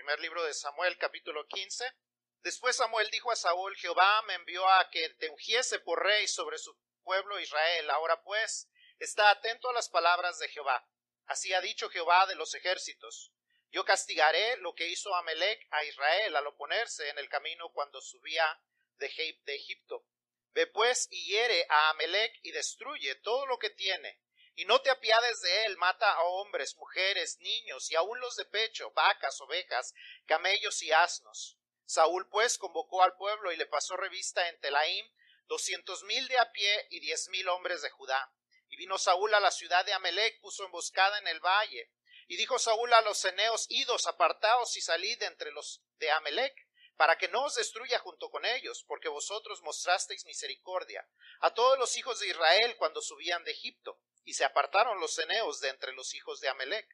Primer libro de Samuel, capítulo 15. Después Samuel dijo a Saúl, Jehová me envió a que te ungiese por rey sobre su pueblo Israel. Ahora pues, está atento a las palabras de Jehová. Así ha dicho Jehová de los ejércitos. Yo castigaré lo que hizo Amelec a Israel al oponerse en el camino cuando subía de Egipto. Ve pues y hiere a Amelec y destruye todo lo que tiene y no te apiades de él, mata a hombres, mujeres, niños, y aun los de pecho, vacas, ovejas, camellos y asnos. Saúl pues convocó al pueblo y le pasó revista en Telaim doscientos mil de a pie y diez mil hombres de Judá. Y vino Saúl a la ciudad de Amelec, puso emboscada en el valle. Y dijo Saúl a los eneos, idos, apartaos y salid de entre los de Amelec, para que no os destruya junto con ellos, porque vosotros mostrasteis misericordia a todos los hijos de Israel cuando subían de Egipto y se apartaron los ceneos de entre los hijos de Amelec.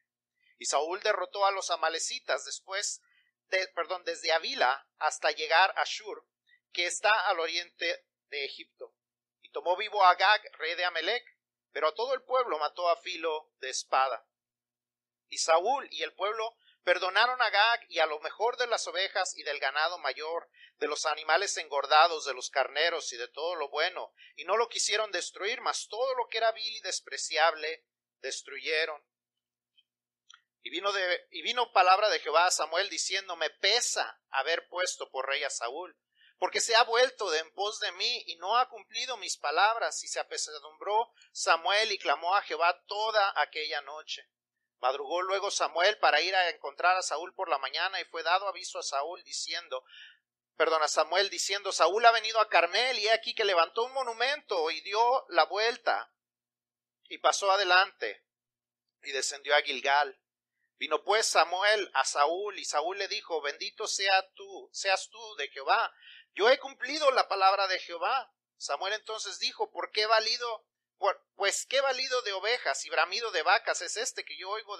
Y Saúl derrotó a los amalecitas después, de, perdón, desde Avila hasta llegar a Shur, que está al oriente de Egipto. Y tomó vivo a Agag, rey de Amelec, pero a todo el pueblo mató a filo de espada. Y Saúl y el pueblo Perdonaron a Gag y a lo mejor de las ovejas y del ganado mayor, de los animales engordados, de los carneros y de todo lo bueno, y no lo quisieron destruir, mas todo lo que era vil y despreciable destruyeron. Y vino, y vino palabra de Jehová a Samuel diciendo, me pesa haber puesto por rey a Saúl, porque se ha vuelto de en pos de mí y no ha cumplido mis palabras, y se apesadumbró Samuel y clamó a Jehová toda aquella noche. Madrugó luego Samuel para ir a encontrar a Saúl por la mañana y fue dado aviso a Saúl diciendo, perdón, a Samuel diciendo, Saúl ha venido a Carmel y he aquí que levantó un monumento y dio la vuelta y pasó adelante y descendió a Gilgal. Vino pues Samuel a Saúl y Saúl le dijo, bendito sea tú, seas tú de Jehová. Yo he cumplido la palabra de Jehová. Samuel entonces dijo, ¿por qué valido pues qué valido de ovejas y bramido de vacas es este que yo oigo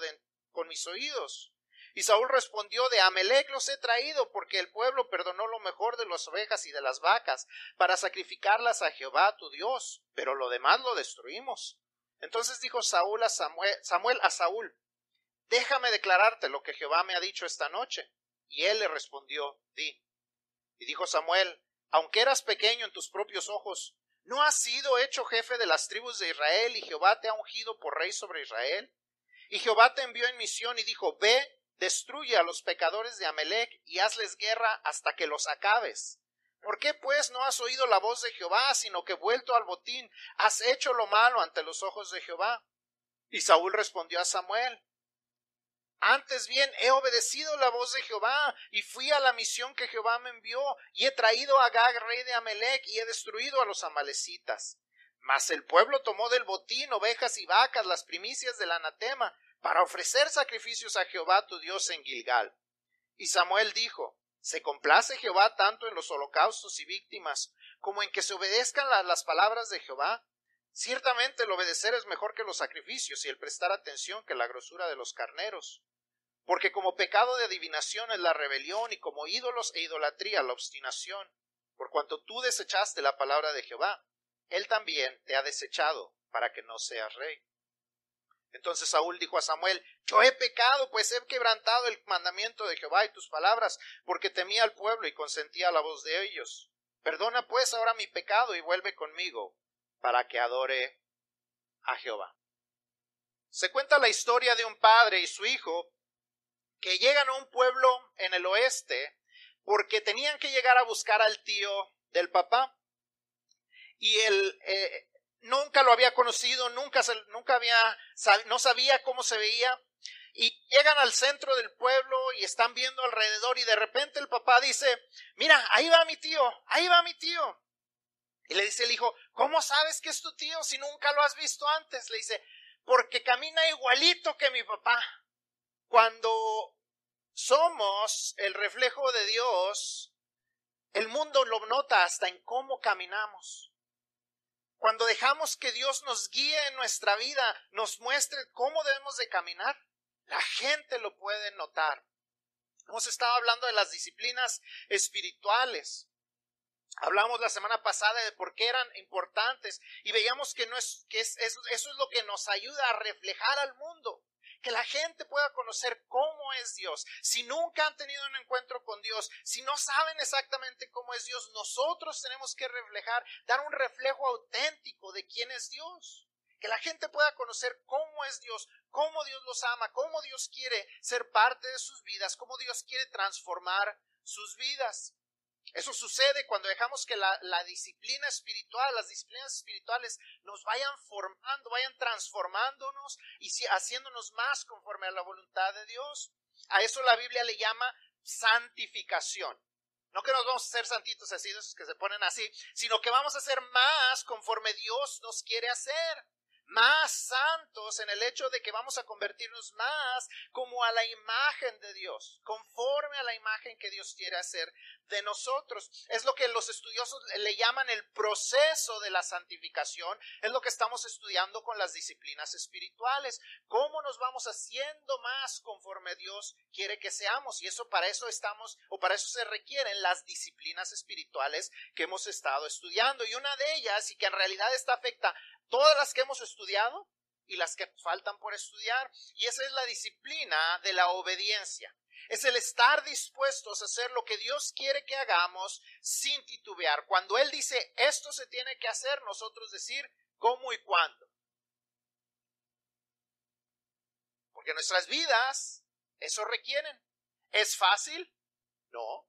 con mis oídos. Y Saúl respondió, de Amelec los he traído, porque el pueblo perdonó lo mejor de las ovejas y de las vacas, para sacrificarlas a Jehová tu Dios, pero lo demás lo destruimos. Entonces dijo Saúl a Samuel, Samuel a Saúl, déjame declararte lo que Jehová me ha dicho esta noche. Y él le respondió, di. Y dijo Samuel, aunque eras pequeño en tus propios ojos, ¿No has sido hecho jefe de las tribus de Israel y Jehová te ha ungido por rey sobre Israel? Y Jehová te envió en misión y dijo, ve, destruye a los pecadores de Amelec y hazles guerra hasta que los acabes. ¿Por qué pues no has oído la voz de Jehová, sino que vuelto al botín has hecho lo malo ante los ojos de Jehová? Y Saúl respondió a Samuel, antes bien, he obedecido la voz de Jehová y fui a la misión que Jehová me envió y he traído a Gag, rey de Amelec, y he destruido a los amalecitas. Mas el pueblo tomó del botín ovejas y vacas, las primicias del anatema, para ofrecer sacrificios a Jehová tu Dios en Gilgal. Y Samuel dijo, ¿se complace Jehová tanto en los holocaustos y víctimas como en que se obedezcan las palabras de Jehová? Ciertamente el obedecer es mejor que los sacrificios y el prestar atención que la grosura de los carneros. Porque como pecado de adivinación es la rebelión y como ídolos e idolatría la obstinación. Por cuanto tú desechaste la palabra de Jehová, él también te ha desechado para que no seas rey. Entonces Saúl dijo a Samuel, Yo he pecado, pues he quebrantado el mandamiento de Jehová y tus palabras, porque temía al pueblo y consentía la voz de ellos. Perdona pues ahora mi pecado y vuelve conmigo, para que adore a Jehová. Se cuenta la historia de un padre y su hijo que llegan a un pueblo en el oeste porque tenían que llegar a buscar al tío del papá. Y él eh, nunca lo había conocido, nunca, nunca había, no sabía cómo se veía. Y llegan al centro del pueblo y están viendo alrededor y de repente el papá dice, mira, ahí va mi tío, ahí va mi tío. Y le dice el hijo, ¿cómo sabes que es tu tío si nunca lo has visto antes? Le dice, porque camina igualito que mi papá. Cuando somos el reflejo de Dios, el mundo lo nota hasta en cómo caminamos. Cuando dejamos que Dios nos guíe en nuestra vida, nos muestre cómo debemos de caminar, la gente lo puede notar. Hemos estado hablando de las disciplinas espirituales. Hablamos la semana pasada de por qué eran importantes y veíamos que, no es, que eso es lo que nos ayuda a reflejar al mundo. que la gente pueda conocer cómo es Dios. Si nunca han tenido un encuentro con Dios, si no saben exactamente cómo es Dios, nosotros tenemos que reflejar, dar un reflejo auténtico de quién es Dios. Que la gente pueda conocer cómo es Dios, cómo Dios los ama, cómo Dios quiere ser parte de sus vidas, cómo Dios quiere transformar sus vidas. Eso sucede cuando dejamos que la, disciplina espiritual, las disciplinas espirituales nos vayan formando, vayan transformándonos y haciéndonos más conforme a la voluntad de Dios. A eso la Biblia le llama santificación. No que nos vamos a hacer santitos así, que se ponen así, sino que vamos a ser más conforme Dios nos quiere hacer más santos en el hecho de que vamos a convertirnos más como a la imagen de Dios, conforme a la imagen que Dios quiere hacer de nosotros. Es lo que los estudiosos le llaman el proceso de la santificación, es lo que estamos estudiando con las disciplinas espirituales, cómo nos vamos haciendo más conforme Dios quiere que seamos y eso para eso estamos o para eso se requieren las disciplinas espirituales que hemos estado estudiando. Y una de ellas y que en realidad esta afecta todas las que hemos estudiado y las que faltan por estudiar. Y esa es la disciplina de la obediencia. Es el estar dispuestos a hacer lo que Dios quiere que hagamos sin titubear. Cuando Él dice esto se tiene que hacer, nosotros decir cómo y cuándo. Porque nuestras vidas eso requieren. ¿Es fácil? No.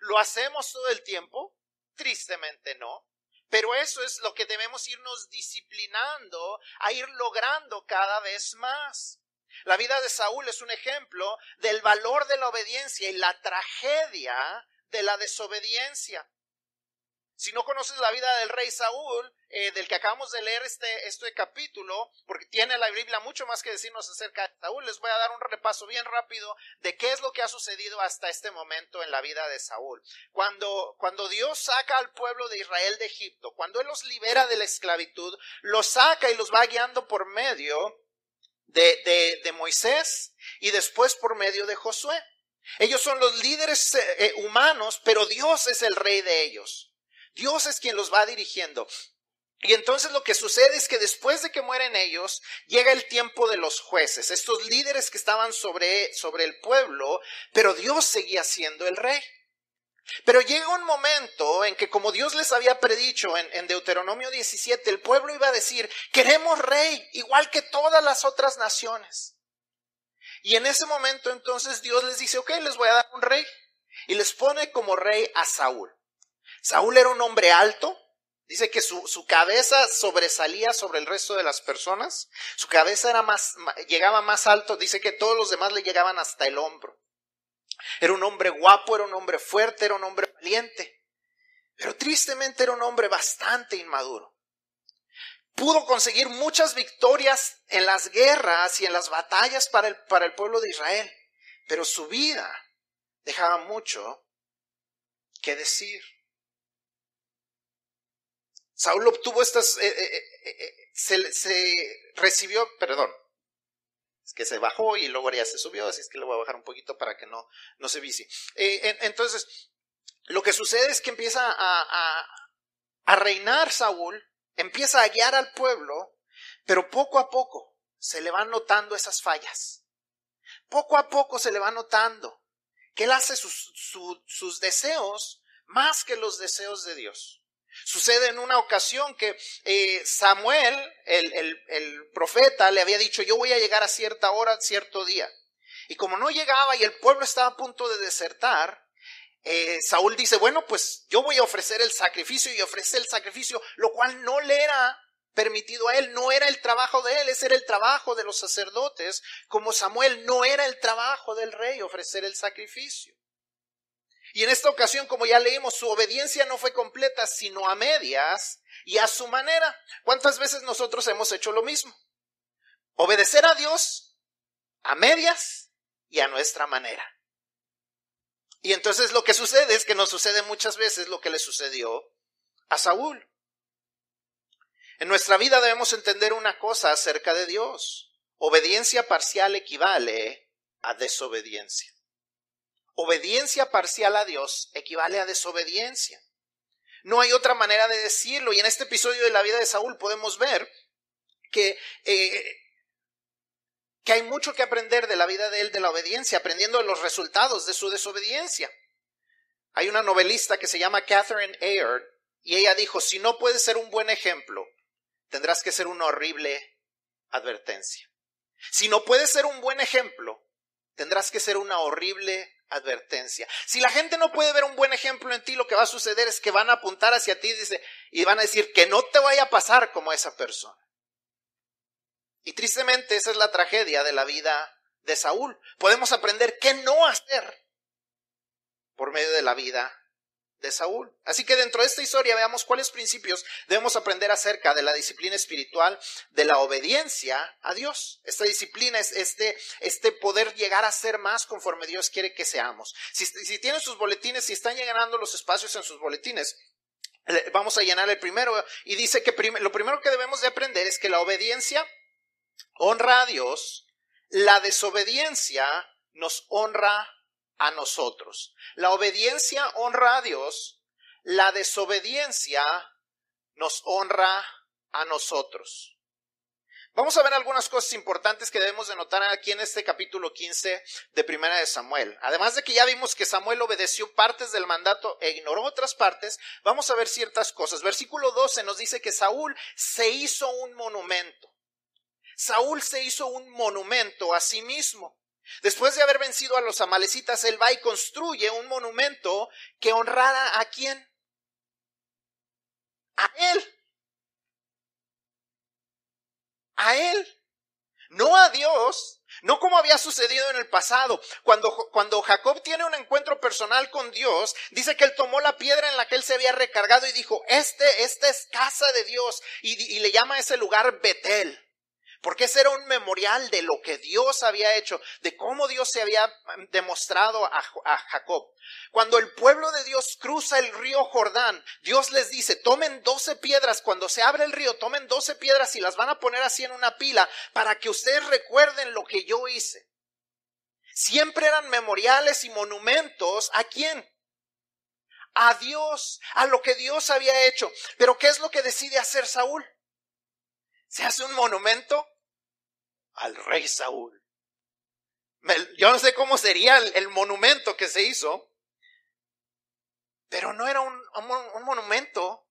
¿Lo hacemos todo el tiempo? Tristemente no. Pero eso es lo que debemos irnos disciplinando a ir logrando cada vez más. La vida de Saúl es un ejemplo del valor de la obediencia y la tragedia de la desobediencia. Si no conoces la vida del rey Saúl, eh, del que acabamos de leer este, este capítulo, porque tiene la Biblia mucho más que decirnos acerca de Saúl, les voy a dar un repaso bien rápido de qué es lo que ha sucedido hasta este momento en la vida de Saúl. Cuando, cuando Dios saca al pueblo de Israel de Egipto, cuando Él los libera de la esclavitud, los saca y los va guiando por medio de, de, Moisés y después por medio de Josué. Ellos son los líderes eh, eh, humanos, pero Dios es el rey de ellos. Dios es quien los va dirigiendo. Y entonces lo que sucede es que después de que mueren ellos, llega el tiempo de los jueces, estos líderes que estaban sobre, sobre el pueblo, pero Dios seguía siendo el rey. Pero llega un momento en que, como Dios les había predicho en, en, Deuteronomio 17, el pueblo iba a decir, queremos rey, igual que todas las otras naciones. Y en ese momento entonces Dios les dice, ok, les voy a dar un rey. Y les pone como rey a Saúl. Saúl era un hombre alto, dice que su, su, cabeza sobresalía sobre el resto de las personas, su cabeza era más, llegaba más alto, dice que todos los demás le llegaban hasta el hombro. Era un hombre guapo, era un hombre fuerte, era un hombre valiente, pero tristemente era un hombre bastante inmaduro. Pudo conseguir muchas victorias en las guerras y en las batallas para el, para el pueblo de Israel, pero su vida dejaba mucho que decir. Saúl obtuvo estas, eh, eh, eh, se, recibió, perdón, es que se bajó y luego ya se subió, así es que le voy a bajar un poquito para que no, no se vicie. entonces, lo que sucede es que empieza a, a reinar Saúl, empieza a guiar al pueblo, pero poco a poco se le van notando esas fallas. Poco a poco se le va notando que él hace sus, sus deseos más que los deseos de Dios. Sucede en una ocasión que eh, Samuel, el, profeta, le había dicho, yo voy a llegar a cierta hora, cierto día. Y como no llegaba y el pueblo estaba a punto de desertar, eh, Saúl dice, bueno, pues yo voy a ofrecer el sacrificio y ofrece el sacrificio, lo cual no le era permitido a él, no era el trabajo de él, ese era el trabajo de los sacerdotes, como Samuel no era el trabajo del rey ofrecer el sacrificio. Y en esta ocasión, como ya leímos, su obediencia no fue completa, sino a medias y a su manera. ¿Cuántas veces nosotros hemos hecho lo mismo? Obedecer a Dios a medias y a nuestra manera. Y entonces lo que sucede es que nos sucede muchas veces lo que le sucedió a Saúl. En nuestra vida debemos entender una cosa acerca de Dios. Obediencia parcial equivale a desobediencia obediencia parcial a Dios equivale a desobediencia. No hay otra manera de decirlo. Y en este episodio de la vida de Saúl podemos ver que eh, que hay mucho que aprender de la vida de él, de la obediencia, aprendiendo de los resultados de su desobediencia. Hay una novelista que se llama Catherine Ayer y ella dijo, si no puedes ser un buen ejemplo, tendrás que ser una horrible advertencia. Si no puedes ser un buen ejemplo, tendrás que ser una horrible advertencia. Si la gente no puede ver un buen ejemplo en ti, lo que va a suceder es que van a apuntar hacia ti dice, y van a decir que no te vaya a pasar como esa persona. Y tristemente esa es la tragedia de la vida de Saúl. Podemos aprender qué no hacer por medio de la vida de Saúl. Así que dentro de esta historia veamos cuáles principios debemos aprender acerca de la disciplina espiritual, de la obediencia a Dios. Esta disciplina es este, este poder llegar a ser más conforme Dios quiere que seamos. Si, si tienen sus boletines, si están llenando los espacios en sus boletines, vamos a llenar el primero y dice que lo primero que debemos de aprender es que la obediencia honra a Dios, la desobediencia nos honra a nosotros. La obediencia honra a Dios, la desobediencia nos honra a nosotros. Vamos a ver algunas cosas importantes que debemos de notar aquí en este capítulo 15 de Primera de Samuel. Además de que ya vimos que Samuel obedeció partes del mandato e ignoró otras partes, vamos a ver ciertas cosas. Versículo 12 nos dice que Saúl se hizo un monumento. Saúl se hizo un monumento a sí mismo. Después de haber vencido a los amalecitas, él va y construye un monumento que honrara a quién? A él. A él. No a Dios, no como había sucedido en el pasado. Cuando, cuando, Jacob tiene un encuentro personal con Dios, dice que él tomó la piedra en la que él se había recargado y dijo, este, esta es casa de Dios. Y, y le llama a ese lugar Betel. Porque ese era un memorial de lo que Dios había hecho, de cómo Dios se había demostrado a, Jacob. Cuando el pueblo de Dios cruza el río Jordán, Dios les dice, tomen doce piedras, cuando se abre el río, tomen doce piedras y las van a poner así en una pila para que ustedes recuerden lo que yo hice. Siempre eran memoriales y monumentos a quién? A Dios, a lo que Dios había hecho. Pero ¿qué es lo que decide hacer Saúl? Se hace un monumento al rey Saúl. Yo no sé cómo sería el, monumento que se hizo, pero no era un, monumento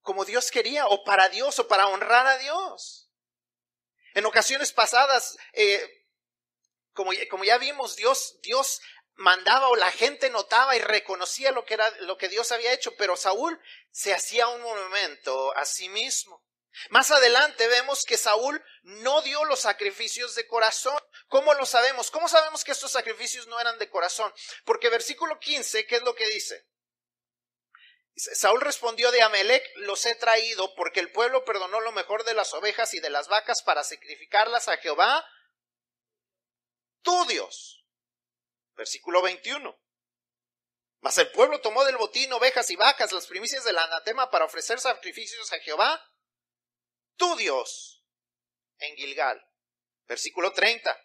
como Dios quería, o para Dios, o para honrar a Dios. En ocasiones pasadas, eh, como, como, ya vimos, Dios, Dios mandaba o la gente notaba y reconocía lo que era lo que Dios había hecho, pero Saúl se hacía un monumento a sí mismo. Más adelante vemos que Saúl no dio los sacrificios de corazón. ¿Cómo lo sabemos? ¿Cómo sabemos que estos sacrificios no eran de corazón? Porque versículo 15, ¿qué es lo que dice? Saúl respondió de Amelec, los he traído porque el pueblo perdonó lo mejor de las ovejas y de las vacas para sacrificarlas a Jehová, tu Dios. Versículo 21. Mas el pueblo tomó del botín ovejas y vacas, las primicias del anatema para ofrecer sacrificios a Jehová, tu Dios en Gilgal. Versículo 30.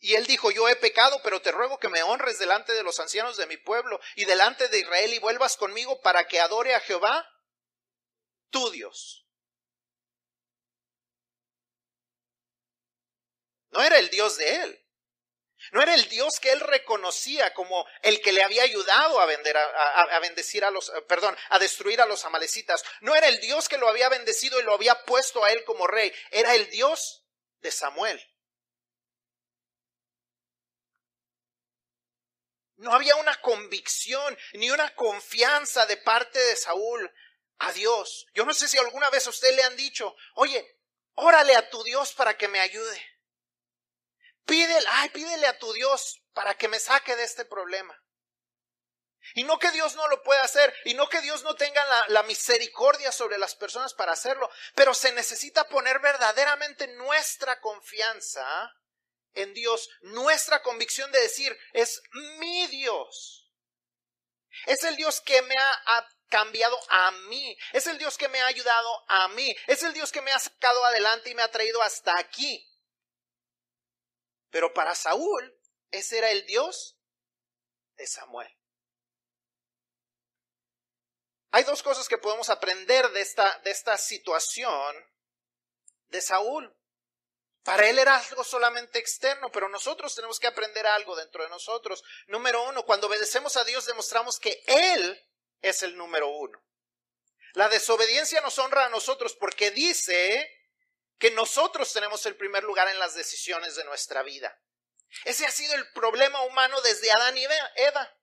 Y él dijo, yo he pecado, pero te ruego que me honres delante de los ancianos de mi pueblo y delante de Israel y vuelvas conmigo para que adore a Jehová, tu Dios. No era el Dios de él. No era el Dios que él reconocía como el que le había ayudado a, vender, a, bendecir a los, perdón, a destruir a los amalecitas. No era el Dios que lo había bendecido y lo había puesto a él como rey. Era el Dios de Samuel. No había una convicción ni una confianza de parte de Saúl a Dios. Yo no sé si alguna vez a usted le han dicho, oye, órale a tu Dios para que me ayude. Pídele, ay, pídele a tu Dios para que me saque de este problema. Y no que Dios no lo pueda hacer, y no que Dios no tenga la, la, misericordia sobre las personas para hacerlo, pero se necesita poner verdaderamente nuestra confianza en Dios, nuestra convicción de decir, es mi Dios. Es el Dios que me ha cambiado a mí, es el Dios que me ha ayudado a mí, es el Dios que me ha sacado adelante y me ha traído hasta aquí. Pero para Saúl, ese era el Dios de Samuel. Hay dos cosas que podemos aprender de esta, de esta situación de Saúl. Para él era algo solamente externo, pero nosotros tenemos que aprender algo dentro de nosotros. Número uno, cuando obedecemos a Dios demostramos que Él es el número uno. La desobediencia nos honra a nosotros porque dice que nosotros tenemos el primer lugar en las decisiones de nuestra vida. Ese ha sido el problema humano desde Adán y Eva.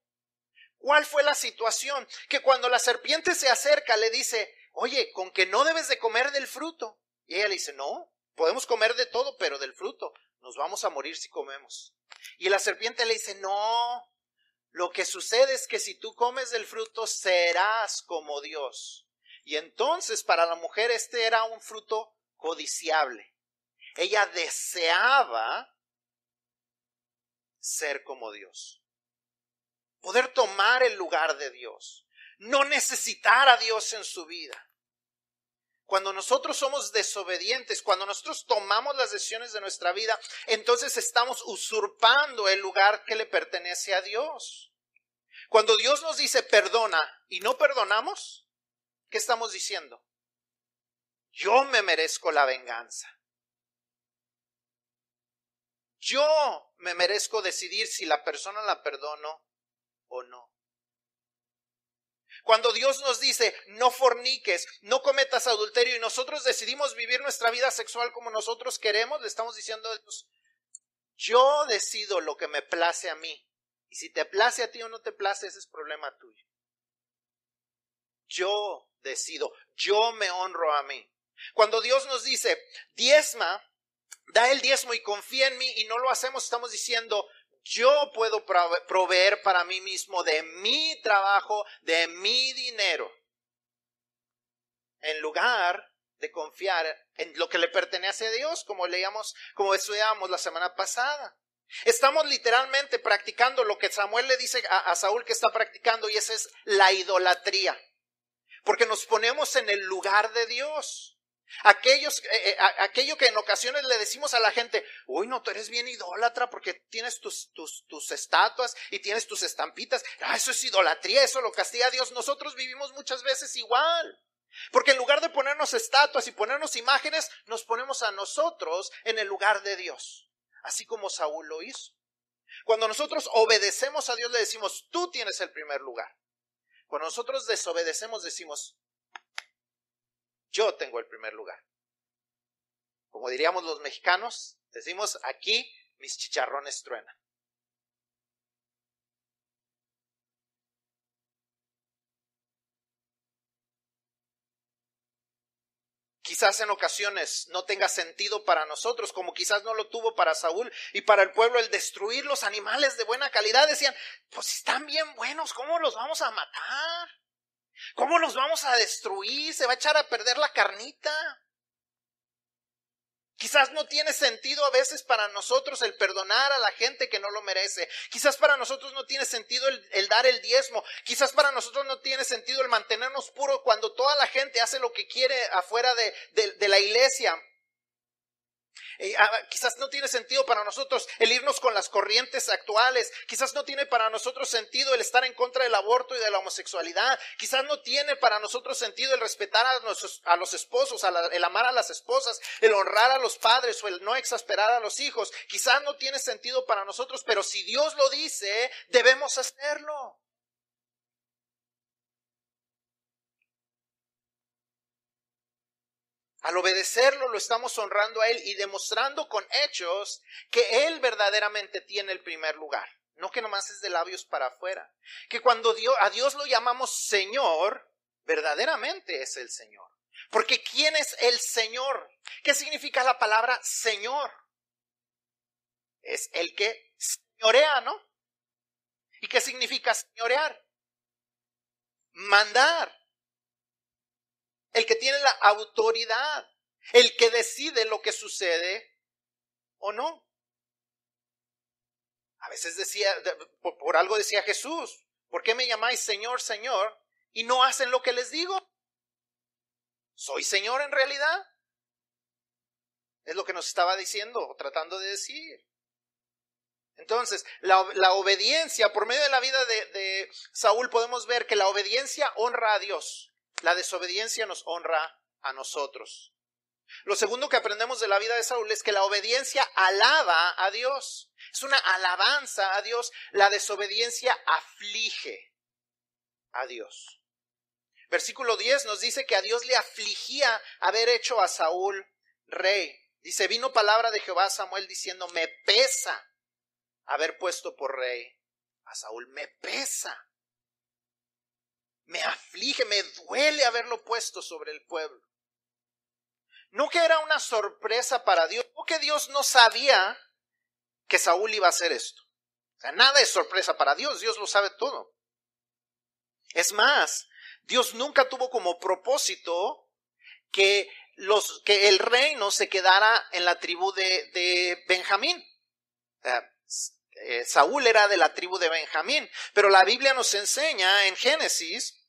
¿Cuál fue la situación? Que cuando la serpiente se acerca le dice, oye, con que no debes de comer del fruto. Y ella le dice, no, podemos comer de todo, pero del fruto nos vamos a morir si comemos. Y la serpiente le dice, no, lo que sucede es que si tú comes del fruto serás como Dios. Y entonces para la mujer este era un fruto codiciable. Ella deseaba ser como Dios. Poder tomar el lugar de Dios. No necesitar a Dios en su vida. Cuando nosotros somos desobedientes, cuando nosotros tomamos las decisiones de nuestra vida, entonces estamos usurpando el lugar que le pertenece a Dios. Cuando Dios nos dice perdona y no perdonamos, ¿qué estamos diciendo? Yo me merezco la venganza. Yo me merezco decidir si la persona la perdono o no. Cuando Dios nos dice, no forniques, no cometas adulterio y nosotros decidimos vivir nuestra vida sexual como nosotros queremos, le estamos diciendo a Dios, yo decido lo que me place a mí. Y si te place a ti o no te place, ese es problema tuyo. Yo decido, yo me honro a mí. Cuando Dios nos dice, diezma, da el diezmo y confía en mí y no lo hacemos, estamos diciendo, yo puedo proveer para mí mismo de mi trabajo, de mi dinero, en lugar de confiar en lo que le pertenece a Dios, como leíamos, como estudiamos la semana pasada. Estamos literalmente practicando lo que Samuel le dice a, a Saúl que está practicando y esa es la idolatría. Porque nos ponemos en el lugar de Dios. Aquellos, eh, eh, aquello que en ocasiones le decimos a la gente, uy, no, tú eres bien idólatra porque tienes tus, tus, tus estatuas y tienes tus estampitas. Ah, eso es idolatría, eso lo castiga Dios. Nosotros vivimos muchas veces igual. Porque en lugar de ponernos estatuas y ponernos imágenes, nos ponemos a nosotros en el lugar de Dios. Así como Saúl lo hizo. Cuando nosotros obedecemos a Dios, le decimos, tú tienes el primer lugar. Cuando nosotros desobedecemos, decimos, yo tengo el primer lugar. Como diríamos los mexicanos, decimos aquí mis chicharrones truenan. quizás en ocasiones no tenga sentido para nosotros, como quizás no lo tuvo para Saúl y para el pueblo el destruir los animales de buena calidad. Decían, pues están bien buenos, ¿cómo los vamos a matar? ¿Cómo los vamos a destruir? Se va a echar a perder la carnita. Quizás no tiene sentido a veces para nosotros el perdonar a la gente que no lo merece. Quizás para nosotros no tiene sentido el, dar el diezmo. Quizás para nosotros no tiene sentido el mantenernos puros cuando toda la gente hace lo que quiere afuera de la iglesia. Ah, quizás no tiene sentido para nosotros el irnos con las corrientes actuales. Quizás no tiene para nosotros sentido el estar en contra del aborto y de la homosexualidad. Quizás no tiene para nosotros sentido el respetar a los esposos, el amar a las esposas, el honrar a los padres o el no exasperar a los hijos. Quizás no tiene sentido para nosotros, pero si Dios lo dice, debemos hacerlo. Al obedecerlo lo estamos honrando a Él y demostrando con hechos que Él verdaderamente tiene el primer lugar. No que nomás es de labios para afuera. Que cuando a Dios lo llamamos Señor, verdaderamente es el Señor. Porque ¿quién es el Señor? ¿Qué significa la palabra Señor? Es el que señorea, ¿no? ¿Y qué significa señorear? Mandar el que tiene la autoridad, el que decide lo que sucede o no. A veces decía, por, algo decía Jesús, ¿por qué me llamáis Señor, Señor y no hacen lo que les digo? ¿Soy Señor en realidad? Es lo que nos estaba diciendo o tratando de decir. Entonces, la, obediencia, por medio de la vida de, Saúl podemos ver que la obediencia honra a Dios. La desobediencia nos honra a nosotros. Lo segundo que aprendemos de la vida de Saúl es que la obediencia alaba a Dios. Es una alabanza a Dios. La desobediencia aflige a Dios. Versículo 10 nos dice que a Dios le afligía haber hecho a Saúl rey. Dice, vino palabra de Jehová a Samuel diciendo, me pesa haber puesto por rey a Saúl. Me pesa. Me aflige, me duele haberlo puesto sobre el pueblo. No que era una sorpresa para Dios, no que Dios no sabía que Saúl iba a hacer esto. O sea, nada es sorpresa para Dios, Dios lo sabe todo. Es más, Dios nunca tuvo como propósito que, los, que el reino se quedara en la tribu de, de Benjamín. Eh, Saúl era de la tribu de Benjamín, pero la Biblia nos enseña en Génesis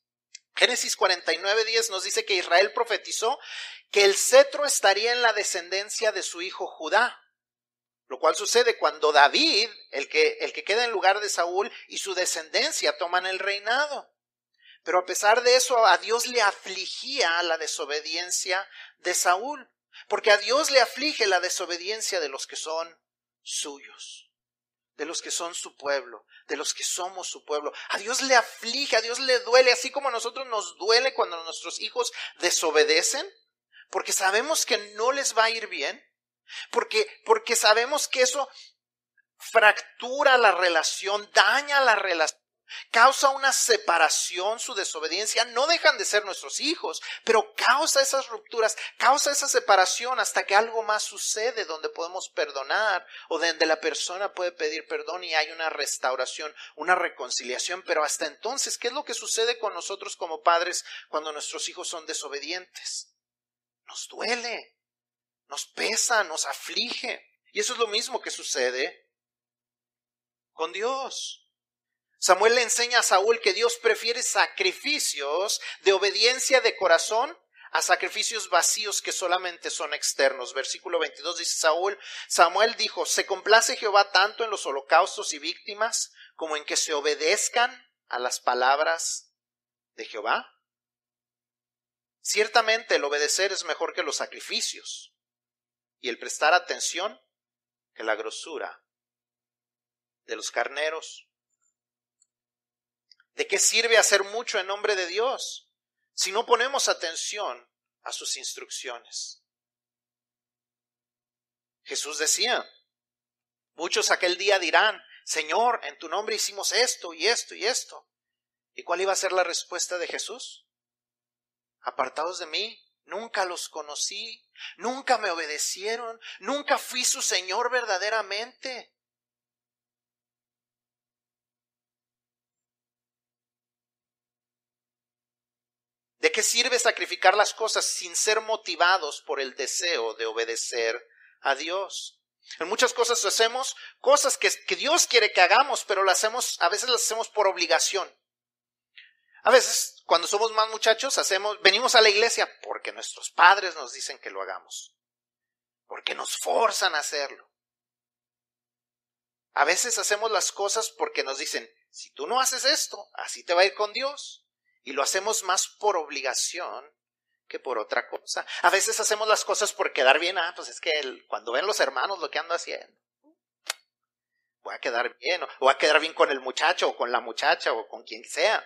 Génesis 49, 10 nos dice que Israel profetizó que el cetro estaría en la descendencia de su hijo Judá. Lo cual sucede cuando David, el que, el que queda en lugar de Saúl, y su descendencia toman el reinado. Pero a pesar de eso, a Dios le afligía la desobediencia de Saúl, porque a Dios le aflige la desobediencia de los que son suyos de los que son su pueblo, de los que somos su pueblo. A Dios le aflige, a Dios le duele, así como a nosotros nos duele cuando nuestros hijos desobedecen, porque sabemos que no les va a ir bien, porque, porque sabemos que eso fractura la relación, daña la relación Causa una separación, su desobediencia. No dejan de ser nuestros hijos, pero causa esas rupturas, causa esa separación hasta que algo más sucede donde podemos perdonar o donde la persona puede pedir perdón y hay una restauración, una reconciliación. Pero hasta entonces, ¿qué es lo que sucede con nosotros como padres cuando nuestros hijos son desobedientes? Nos duele, nos pesa, nos aflige. Y eso es lo mismo que sucede con Dios. Samuel le enseña a Saúl que Dios prefiere sacrificios de obediencia de corazón a sacrificios vacíos que solamente son externos. Versículo 22 dice Saúl, Samuel dijo, ¿se complace Jehová tanto en los holocaustos y víctimas como en que se obedezcan a las palabras de Jehová? Ciertamente el obedecer es mejor que los sacrificios y el prestar atención que la grosura de los carneros. ¿De qué sirve hacer mucho en nombre de Dios si no ponemos atención a sus instrucciones? Jesús decía, muchos aquel día dirán, Señor, en tu nombre hicimos esto y esto y esto. ¿Y cuál iba a ser la respuesta de Jesús? Apartados de mí, nunca los conocí, nunca me obedecieron, nunca fui su Señor verdaderamente. ¿De qué sirve sacrificar las cosas sin ser motivados por el deseo de obedecer a Dios? En muchas cosas hacemos cosas que, Dios quiere que hagamos, pero las hacemos, a veces las hacemos por obligación. A veces, cuando somos más muchachos, hacemos, venimos a la iglesia porque nuestros padres nos dicen que lo hagamos, porque nos forzan a hacerlo. A veces hacemos las cosas porque nos dicen, si tú no haces esto, así te va a ir con Dios. Y lo hacemos más por obligación que por otra cosa. A veces hacemos las cosas por quedar bien. Ah, pues es que cuando ven los hermanos lo que ando haciendo, voy a quedar bien, o voy a quedar bien con el muchacho, o con la muchacha, o con quien sea.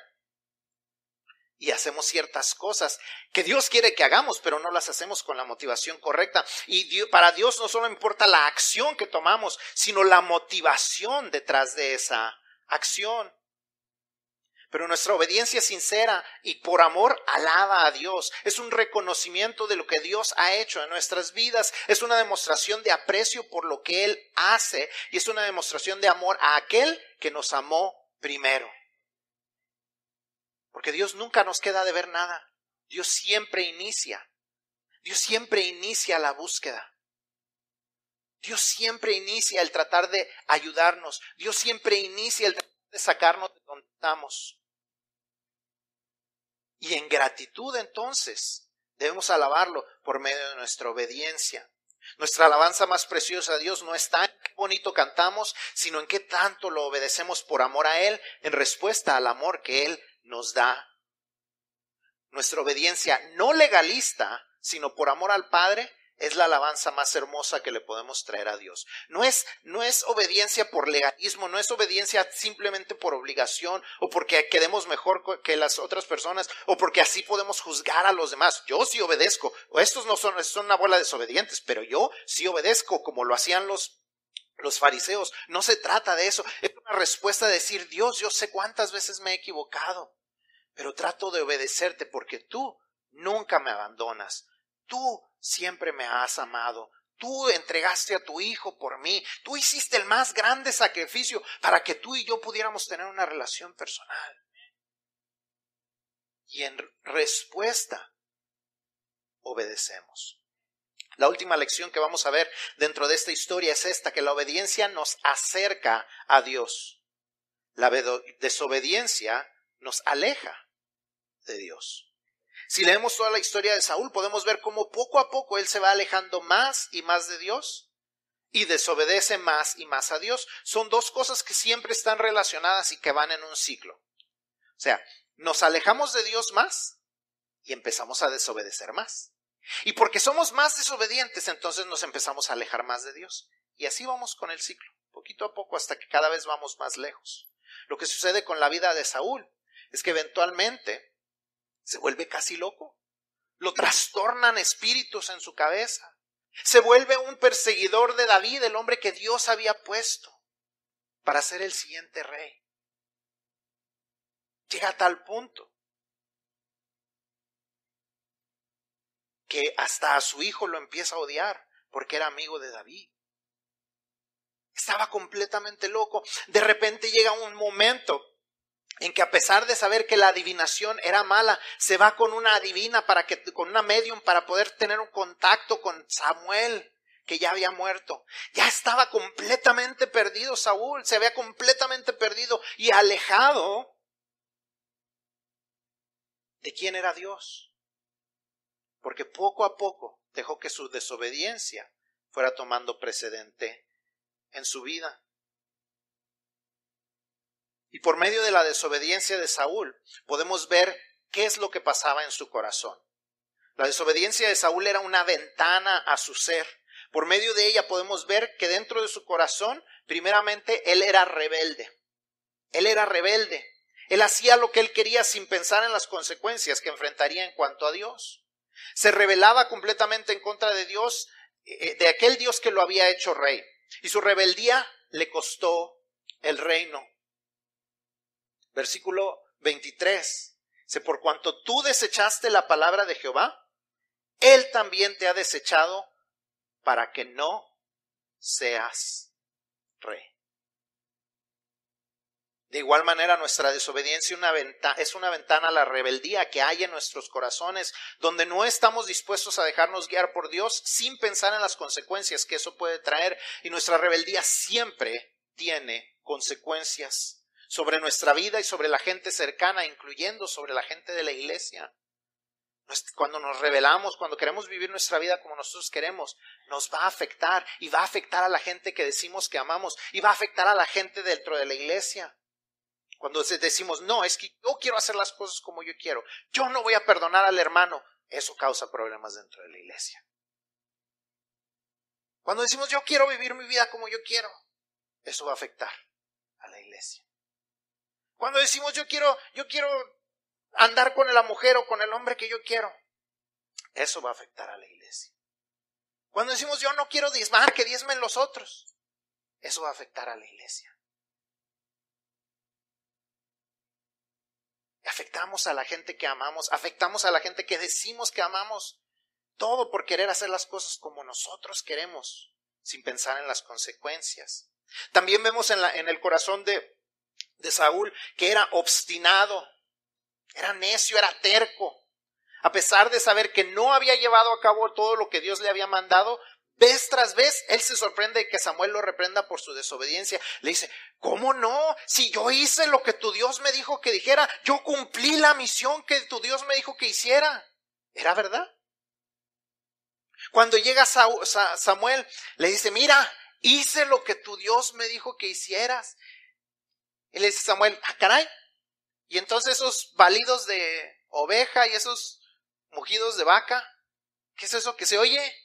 Y hacemos ciertas cosas que Dios quiere que hagamos, pero no las hacemos con la motivación correcta. Y para Dios no solo importa la acción que tomamos, sino la motivación detrás de esa acción. Pero nuestra obediencia sincera y por amor alaba a Dios. Es un reconocimiento de lo que Dios ha hecho en nuestras vidas. Es una demostración de aprecio por lo que Él hace. Y es una demostración de amor a aquel que nos amó primero. Porque Dios nunca nos queda de ver nada. Dios siempre inicia. Dios siempre inicia la búsqueda. Dios siempre inicia el tratar de ayudarnos. Dios siempre inicia el sacarnos de donde estamos. Y en gratitud entonces debemos alabarlo por medio de nuestra obediencia. Nuestra alabanza más preciosa a Dios no está en qué bonito cantamos, sino en qué tanto lo obedecemos por amor a Él, en respuesta al amor que Él nos da. Nuestra obediencia no legalista, sino por amor al Padre, es la alabanza más hermosa que le podemos traer a Dios. No es, no es obediencia por legalismo, no es obediencia simplemente por obligación o porque quedemos mejor que las otras personas o porque así podemos juzgar a los demás. Yo sí obedezco. Estos no son, son una bola de desobedientes, pero yo sí obedezco como lo hacían los los fariseos. No se trata de eso. Es una respuesta de decir, Dios, yo sé cuántas veces me he equivocado, pero trato de obedecerte porque tú nunca me abandonas. Tú siempre me has amado. Tú entregaste a tu hijo por mí. Tú hiciste el más grande sacrificio para que tú y yo pudiéramos tener una relación personal. Y en respuesta, obedecemos. La última lección que vamos a ver dentro de esta historia es esta, que la obediencia nos acerca a Dios. La desobediencia nos aleja de Dios. Si leemos toda la historia de Saúl, podemos ver cómo poco a poco él se va alejando más y más de Dios y desobedece más y más a Dios. Son dos cosas que siempre están relacionadas y que van en un ciclo. O sea, nos alejamos de Dios más y empezamos a desobedecer más. Y porque somos más desobedientes, entonces nos empezamos a alejar más de Dios. Y así vamos con el ciclo, poquito a poco, hasta que cada vez vamos más lejos. Lo que sucede con la vida de Saúl es que eventualmente se vuelve casi loco. Lo trastornan espíritus en su cabeza. Se vuelve un perseguidor de David, el hombre que Dios había puesto para ser el siguiente rey. Llega a tal punto que hasta a su hijo lo empieza a odiar porque era amigo de David. Estaba completamente loco. De repente llega un momento en que a pesar de saber que la adivinación era mala, se va con una adivina para que, con una medium para poder tener un contacto con Samuel, que ya había muerto. Ya estaba completamente perdido Saúl, se había completamente perdido y alejado de quién era Dios. Porque poco a poco dejó que su desobediencia fuera tomando precedente en su vida. Y por medio de la desobediencia de Saúl podemos ver qué es lo que pasaba en su corazón. La desobediencia de Saúl era una ventana a su ser. Por medio de ella podemos ver que dentro de su corazón, primeramente, él era rebelde. Él era rebelde. Él hacía lo que él quería sin pensar en las consecuencias que enfrentaría en cuanto a Dios. Se rebelaba completamente en contra de Dios, eh, de aquel Dios que lo había hecho rey. Y su rebeldía le costó el reino versículo 23. Dice, por cuanto tú desechaste la palabra de Jehová, Él también te ha desechado para que no seas rey. De igual manera, nuestra desobediencia es una ventana a la rebeldía que hay en nuestros corazones, donde no estamos dispuestos a dejarnos guiar por Dios sin pensar en las consecuencias que eso puede traer. Y nuestra rebeldía siempre tiene consecuencias sobre nuestra vida y sobre la gente cercana, incluyendo sobre la gente de la iglesia. Cuando nos rebelamos, cuando queremos vivir nuestra vida como nosotros queremos, nos va a afectar y va a afectar a la gente que decimos que amamos y va a afectar a la gente dentro de la iglesia. Cuando decimos, no, es que yo quiero hacer las cosas como yo quiero, yo no voy a perdonar al hermano, eso causa problemas dentro de la iglesia. Cuando decimos, yo quiero vivir mi vida como yo quiero, eso va a afectar a la iglesia. Cuando decimos yo quiero, yo quiero andar con la mujer o con el hombre que yo quiero, eso va a afectar a la iglesia. Cuando decimos yo no quiero diezmar, que diezmen los otros, eso va a afectar a la iglesia. Afectamos a la gente que amamos, afectamos a la gente que decimos que amamos, todo por querer hacer las cosas como nosotros queremos, sin pensar en las consecuencias. También vemos en, en el corazón de, de Saúl, que era obstinado, era necio, era terco. A pesar de saber que no había llevado a cabo todo lo que Dios le había mandado, vez tras vez, él se sorprende de que Samuel lo reprenda por su desobediencia. Le dice, ¿cómo no? Si yo hice lo que tu Dios me dijo que dijera, yo cumplí la misión que tu Dios me dijo que hiciera. ¿Era verdad? Cuando llega Samuel, le dice, mira, hice lo que tu Dios me dijo que hicieras. Y le dice Samuel, ah, caray. Y entonces esos balidos de oveja y esos mugidos de vaca, ¿qué es eso que se oye?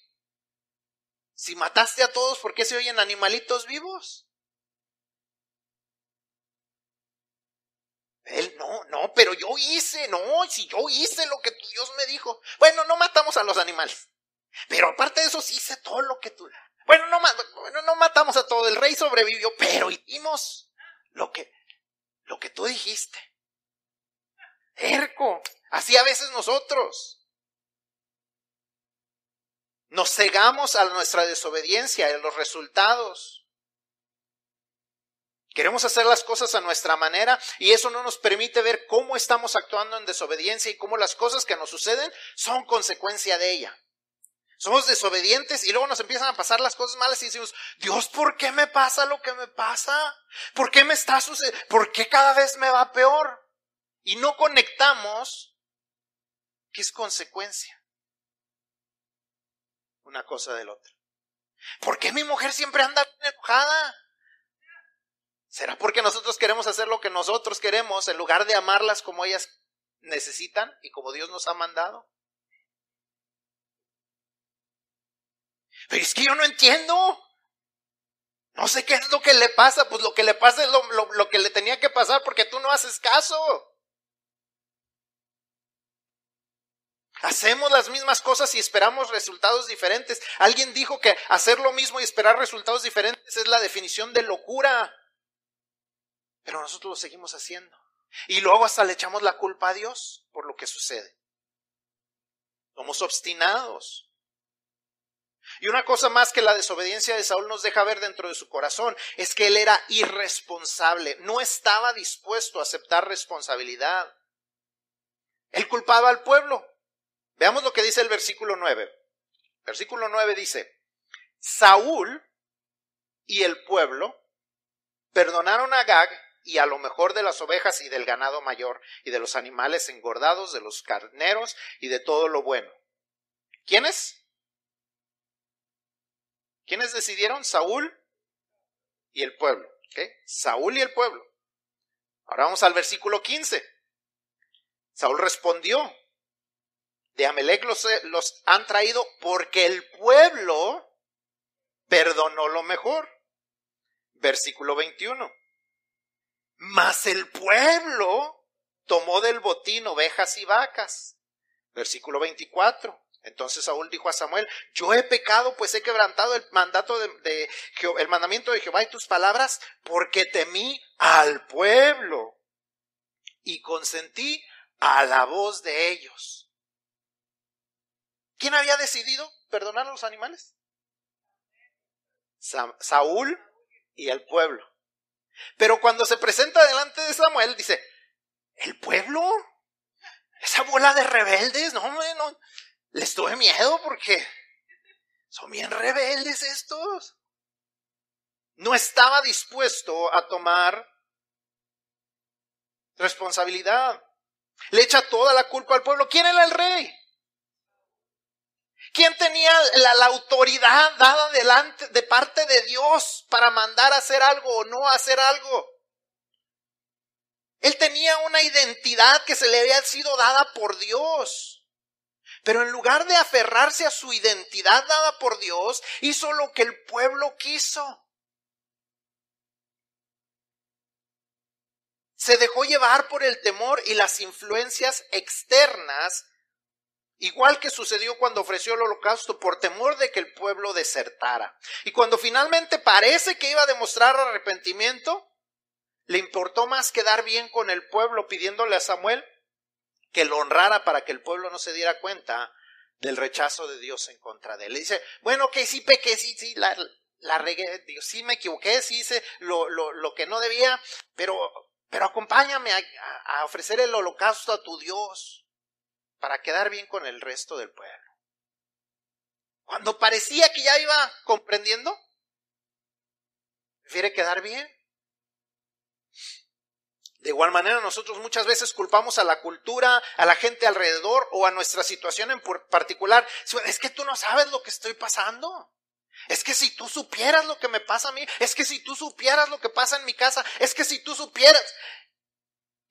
Si mataste a todos, ¿por qué se oyen animalitos vivos? Él, no, no, pero yo hice, no, si yo hice lo que Dios me dijo. Bueno, no matamos a los animales. Pero aparte de eso, sí hice todo lo que tú. Bueno, no, bueno, no matamos a todo. El rey sobrevivió, pero hicimos lo que, lo que tú dijiste. Erco, así a veces nosotros. Nos cegamos a nuestra desobediencia, en los resultados. Queremos hacer las cosas a nuestra manera y eso no nos permite ver cómo estamos actuando en desobediencia y cómo las cosas que nos suceden son consecuencia de ella. Somos desobedientes y luego nos empiezan a pasar las cosas malas y decimos, Dios, ¿por qué me pasa lo que me pasa? ¿Por qué me está sucediendo? ¿Por qué cada vez me va peor? Y no conectamos que es consecuencia una cosa del otro. ¿Por qué mi mujer siempre anda enojada? ¿Será porque nosotros queremos hacer lo que nosotros queremos en lugar de amarlas como ellas necesitan y como Dios nos ha mandado? Pero es que yo no entiendo. No sé qué es lo que le pasa. Pues lo que le pasa es lo, lo que le tenía que pasar porque tú no haces caso. Hacemos las mismas cosas y esperamos resultados diferentes. Alguien dijo que hacer lo mismo y esperar resultados diferentes es la definición de locura. Pero nosotros lo seguimos haciendo. Y luego hasta le echamos la culpa a Dios por lo que sucede. Somos obstinados. Y una cosa más que la desobediencia de Saúl nos deja ver dentro de su corazón es que él era irresponsable, no estaba dispuesto a aceptar responsabilidad. Él culpaba al pueblo. Veamos lo que dice el versículo 9. Versículo 9 dice, Saúl y el pueblo perdonaron a Gag y a lo mejor de las ovejas y del ganado mayor y de los animales engordados, de los carneros y de todo lo bueno. ¿Quiénes? ¿Quiénes decidieron? Saúl y el pueblo. Saúl y el pueblo. Ahora vamos al versículo 15. Saúl respondió, de Amelec los, los han traído porque el pueblo perdonó lo mejor. Versículo 21. Mas el pueblo tomó del botín ovejas y vacas. Versículo 24. Entonces Saúl dijo a Samuel, yo he pecado, pues he quebrantado el mandato de, el mandamiento de Jehová y tus palabras, porque temí al pueblo y consentí a la voz de ellos. ¿Quién había decidido perdonar a los animales? Saúl y el pueblo. Pero cuando se presenta delante de Samuel, dice, ¿el pueblo? Esa bola de rebeldes, no, no, les tuve miedo porque son bien rebeldes estos. No estaba dispuesto a tomar responsabilidad. Le echa toda la culpa al pueblo. ¿Quién era el rey? ¿Quién tenía la, autoridad dada delante de parte de Dios para mandar a hacer algo o no hacer algo? Él tenía una identidad que se le había sido dada por Dios. Pero en lugar de aferrarse a su identidad dada por Dios, hizo lo que el pueblo quiso. Se dejó llevar por el temor y las influencias externas Igual que sucedió cuando ofreció el holocausto por temor de que el pueblo desertara. Y cuando finalmente parece que iba a demostrar arrepentimiento, le importó más quedar bien con el pueblo pidiéndole a Samuel que lo honrara para que el pueblo no se diera cuenta del rechazo de Dios en contra de él. Le dice, bueno, que sí pequé, sí, sí, la, regué, Dios, sí me equivoqué, sí hice lo, lo, lo que no debía, pero, pero acompáñame a, a ofrecer el holocausto a tu Dios para quedar bien con el resto del pueblo. Cuando parecía que ya iba comprendiendo, prefiere quedar bien. De igual manera, nosotros muchas veces culpamos a la cultura, a la gente alrededor o a nuestra situación en particular. Es que tú no sabes lo que estoy pasando. Es que si tú supieras lo que me pasa a mí, es que si tú supieras lo que pasa en mi casa, es que si tú supieras.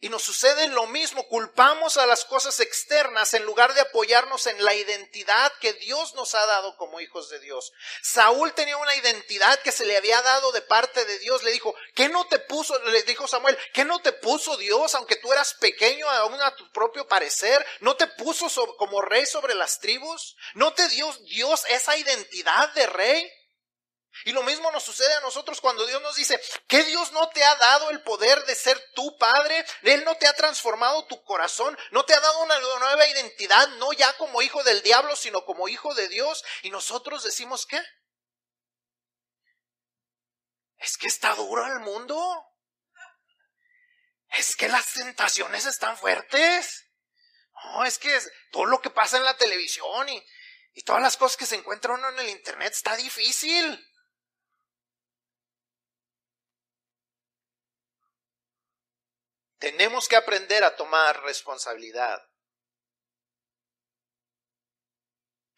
Y nos sucede lo mismo, culpamos a las cosas externas en lugar de apoyarnos en la identidad que Dios nos ha dado como hijos de Dios. Saúl tenía una identidad que se le había dado de parte de Dios. Le dijo, ¿qué no te puso? Le dijo Samuel, ¿qué no te puso Dios, aunque tú eras pequeño aún a tu propio parecer? ¿No te puso como rey sobre las tribus? ¿No te dio Dios esa identidad de rey? Y lo mismo nos sucede a nosotros cuando Dios nos dice que Dios no te ha dado el poder de ser tu padre, Él no te ha transformado tu corazón, no te ha dado una nueva identidad, no ya como hijo del diablo, sino como hijo de Dios. Y nosotros decimos qué? Es que está duro el mundo. Es que las tentaciones están fuertes. No, es que todo lo que pasa en la televisión y, y todas las cosas que se encuentran en el internet está difícil. Tenemos que aprender a tomar responsabilidad.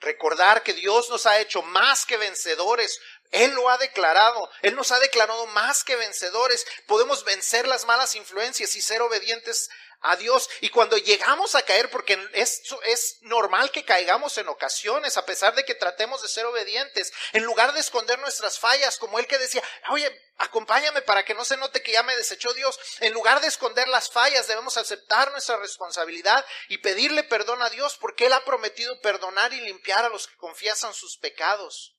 Recordar que Dios nos ha hecho más que vencedores. Él lo ha declarado. Él nos ha declarado más que vencedores. Podemos vencer las malas influencias y ser obedientes a Dios. Y cuando llegamos a caer, porque es, es normal que caigamos en ocasiones, a pesar de que tratemos de ser obedientes, en lugar de esconder nuestras fallas, como él que decía, oye, acompáñame para que no se note que ya me desechó Dios, en lugar de esconder las fallas, debemos aceptar nuestra responsabilidad y pedirle perdón a Dios, porque Él ha prometido perdonar y limpiar a los que confiesan sus pecados.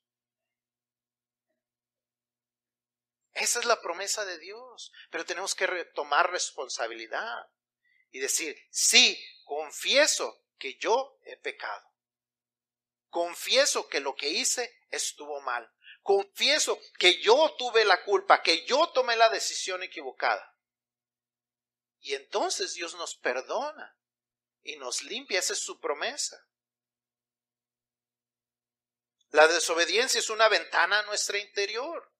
Esa es la promesa de Dios, pero tenemos que tomar responsabilidad y decir, sí, confieso que yo he pecado. Confieso que lo que hice estuvo mal. Confieso que yo tuve la culpa, que yo tomé la decisión equivocada. Y entonces Dios nos perdona y nos limpia. Esa es su promesa. La desobediencia es una ventana a nuestro interior.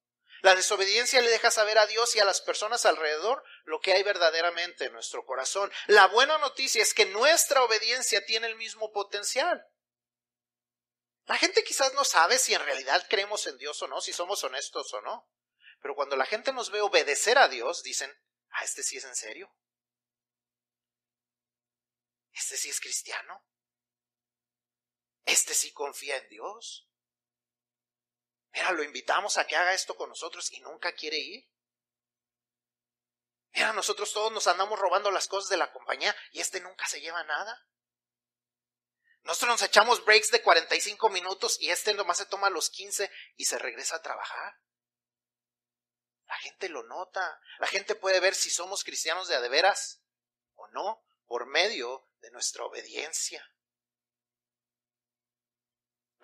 La desobediencia le deja saber a Dios y a las personas alrededor lo que hay verdaderamente en nuestro corazón. La buena noticia es que nuestra obediencia tiene el mismo potencial. La gente quizás no sabe si en realidad creemos en Dios o no, si somos honestos o no. Pero cuando la gente nos ve obedecer a Dios, dicen, ah, este sí es en serio. Este sí es cristiano. Este sí confía en Dios. Mira, lo invitamos a que haga esto con nosotros y nunca quiere ir. Mira, nosotros todos nos andamos robando las cosas de la compañía y este nunca se lleva nada. Nosotros nos echamos breaks de 45 minutos y este nomás se toma los 15 y se regresa a trabajar. La gente lo nota. La gente puede ver si somos cristianos de adeveras o no por medio de nuestra obediencia.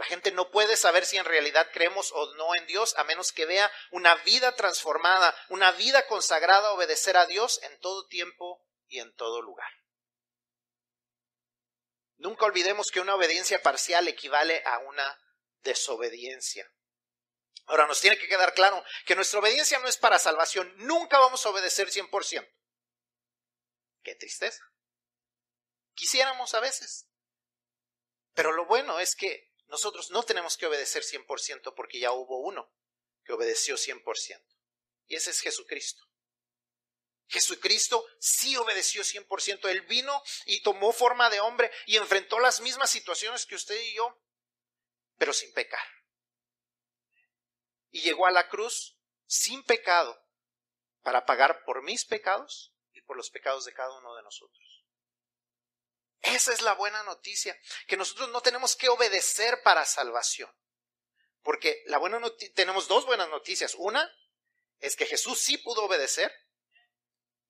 La gente no puede saber si en realidad creemos o no en Dios a menos que vea una vida transformada, una vida consagrada a obedecer a Dios en todo tiempo y en todo lugar. Nunca olvidemos que una obediencia parcial equivale a una desobediencia. Ahora nos tiene que quedar claro que nuestra obediencia no es para salvación. Nunca vamos a obedecer 100%. Qué tristeza. Quisiéramos a veces. Pero lo bueno es que nosotros no tenemos que obedecer 100% porque ya hubo uno que obedeció 100%. Y ese es Jesucristo. Jesucristo sí obedeció 100%. Él vino y tomó forma de hombre y enfrentó las mismas situaciones que usted y yo, pero sin pecar. Y llegó a la cruz sin pecado para pagar por mis pecados y por los pecados de cada uno de nosotros. Esa es la buena noticia, que nosotros no tenemos que obedecer para salvación. Porque la buena tenemos dos buenas noticias. Una es que Jesús sí pudo obedecer.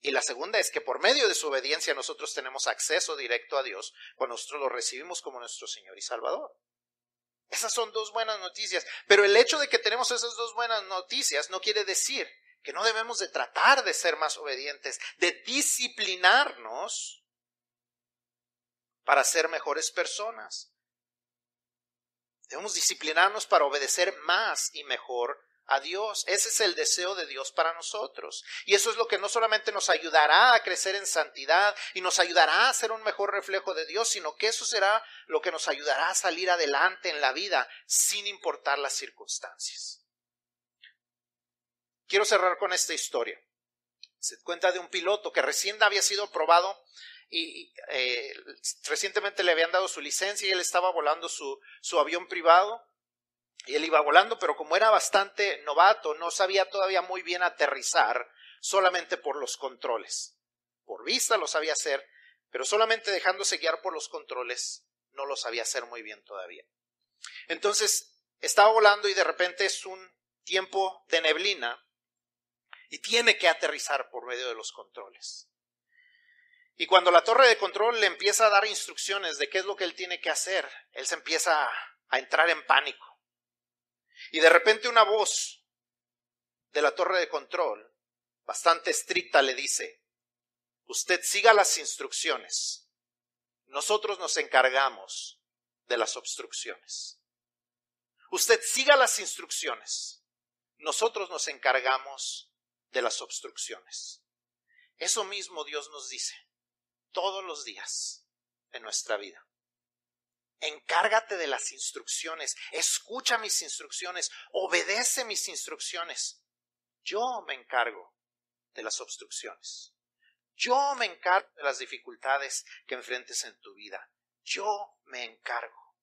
Y la segunda es que por medio de su obediencia nosotros tenemos acceso directo a Dios cuando nosotros lo recibimos como nuestro Señor y Salvador. Esas son dos buenas noticias. Pero el hecho de que tenemos esas dos buenas noticias no quiere decir que no debemos de tratar de ser más obedientes, de disciplinarnos para ser mejores personas. Debemos disciplinarnos para obedecer más y mejor a Dios. Ese es el deseo de Dios para nosotros. Y eso es lo que no solamente nos ayudará a crecer en santidad y nos ayudará a ser un mejor reflejo de Dios, sino que eso será lo que nos ayudará a salir adelante en la vida sin importar las circunstancias. Quiero cerrar con esta historia. Se cuenta de un piloto que recién había sido probado y eh, recientemente le habían dado su licencia y él estaba volando su, su avión privado y él iba volando, pero como era bastante novato, no sabía todavía muy bien aterrizar solamente por los controles. Por vista lo sabía hacer, pero solamente dejándose guiar por los controles no lo sabía hacer muy bien todavía. Entonces, estaba volando y de repente es un tiempo de neblina y tiene que aterrizar por medio de los controles. Y cuando la torre de control le empieza a dar instrucciones de qué es lo que él tiene que hacer, él se empieza a entrar en pánico. Y de repente una voz de la torre de control, bastante estricta, le dice, usted siga las instrucciones, nosotros nos encargamos de las obstrucciones. Usted siga las instrucciones, nosotros nos encargamos de las obstrucciones. Eso mismo Dios nos dice todos los días en nuestra vida. Encárgate de las instrucciones, escucha mis instrucciones, obedece mis instrucciones. Yo me encargo de las obstrucciones. Yo me encargo de las dificultades que enfrentes en tu vida. Yo me encargo.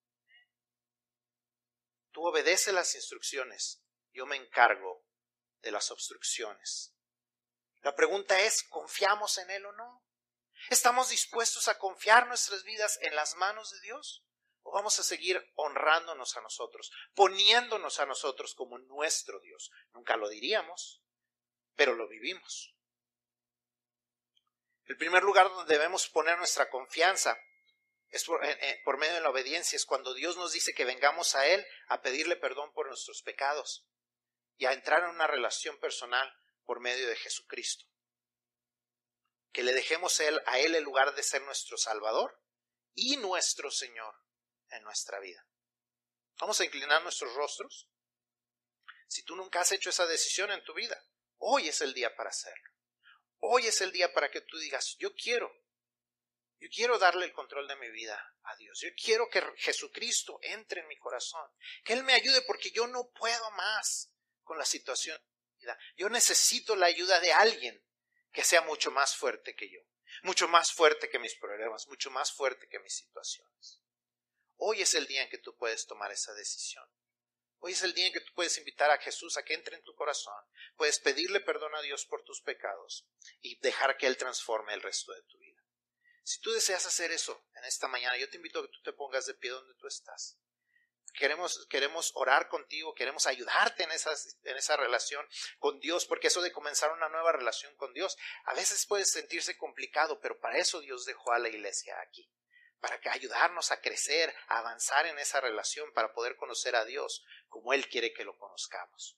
Tú obedece las instrucciones. Yo me encargo de las obstrucciones. La pregunta es, ¿confiamos en Él o no? ¿Estamos dispuestos a confiar nuestras vidas en las manos de Dios? ¿O vamos a seguir honrándonos a nosotros, poniéndonos a nosotros como nuestro Dios? Nunca lo diríamos, pero lo vivimos. El primer lugar donde debemos poner nuestra confianza es por, medio de la obediencia, es cuando Dios nos dice que vengamos a Él a pedirle perdón por nuestros pecados y a entrar en una relación personal por medio de Jesucristo. Que le dejemos Él, a Él el lugar de ser nuestro Salvador y nuestro Señor en nuestra vida. Vamos a inclinar nuestros rostros. Si tú nunca has hecho esa decisión en tu vida, hoy es el día para hacerlo. Hoy es el día para que tú digas, yo quiero, yo quiero darle el control de mi vida a Dios. Yo quiero que Jesucristo entre en mi corazón, que Él me ayude porque yo no puedo más con la situación. Yo necesito la ayuda de alguien que sea mucho más fuerte que yo, mucho más fuerte que mis problemas, mucho más fuerte que mis situaciones. Hoy es el día en que tú puedes tomar esa decisión. Hoy es el día en que tú puedes invitar a Jesús a que entre en tu corazón. Puedes pedirle perdón a Dios por tus pecados y dejar que Él transforme el resto de tu vida. Si tú deseas hacer eso en esta mañana, yo te invito a que tú te pongas de pie donde tú estás. Queremos, queremos orar contigo, queremos ayudarte en, esas, en esa relación con Dios, porque eso de comenzar una nueva relación con Dios a veces puede sentirse complicado, pero para eso Dios dejó a la iglesia aquí para que ayudarnos a crecer, a avanzar en esa relación, para poder conocer a Dios como Él quiere que lo conozcamos.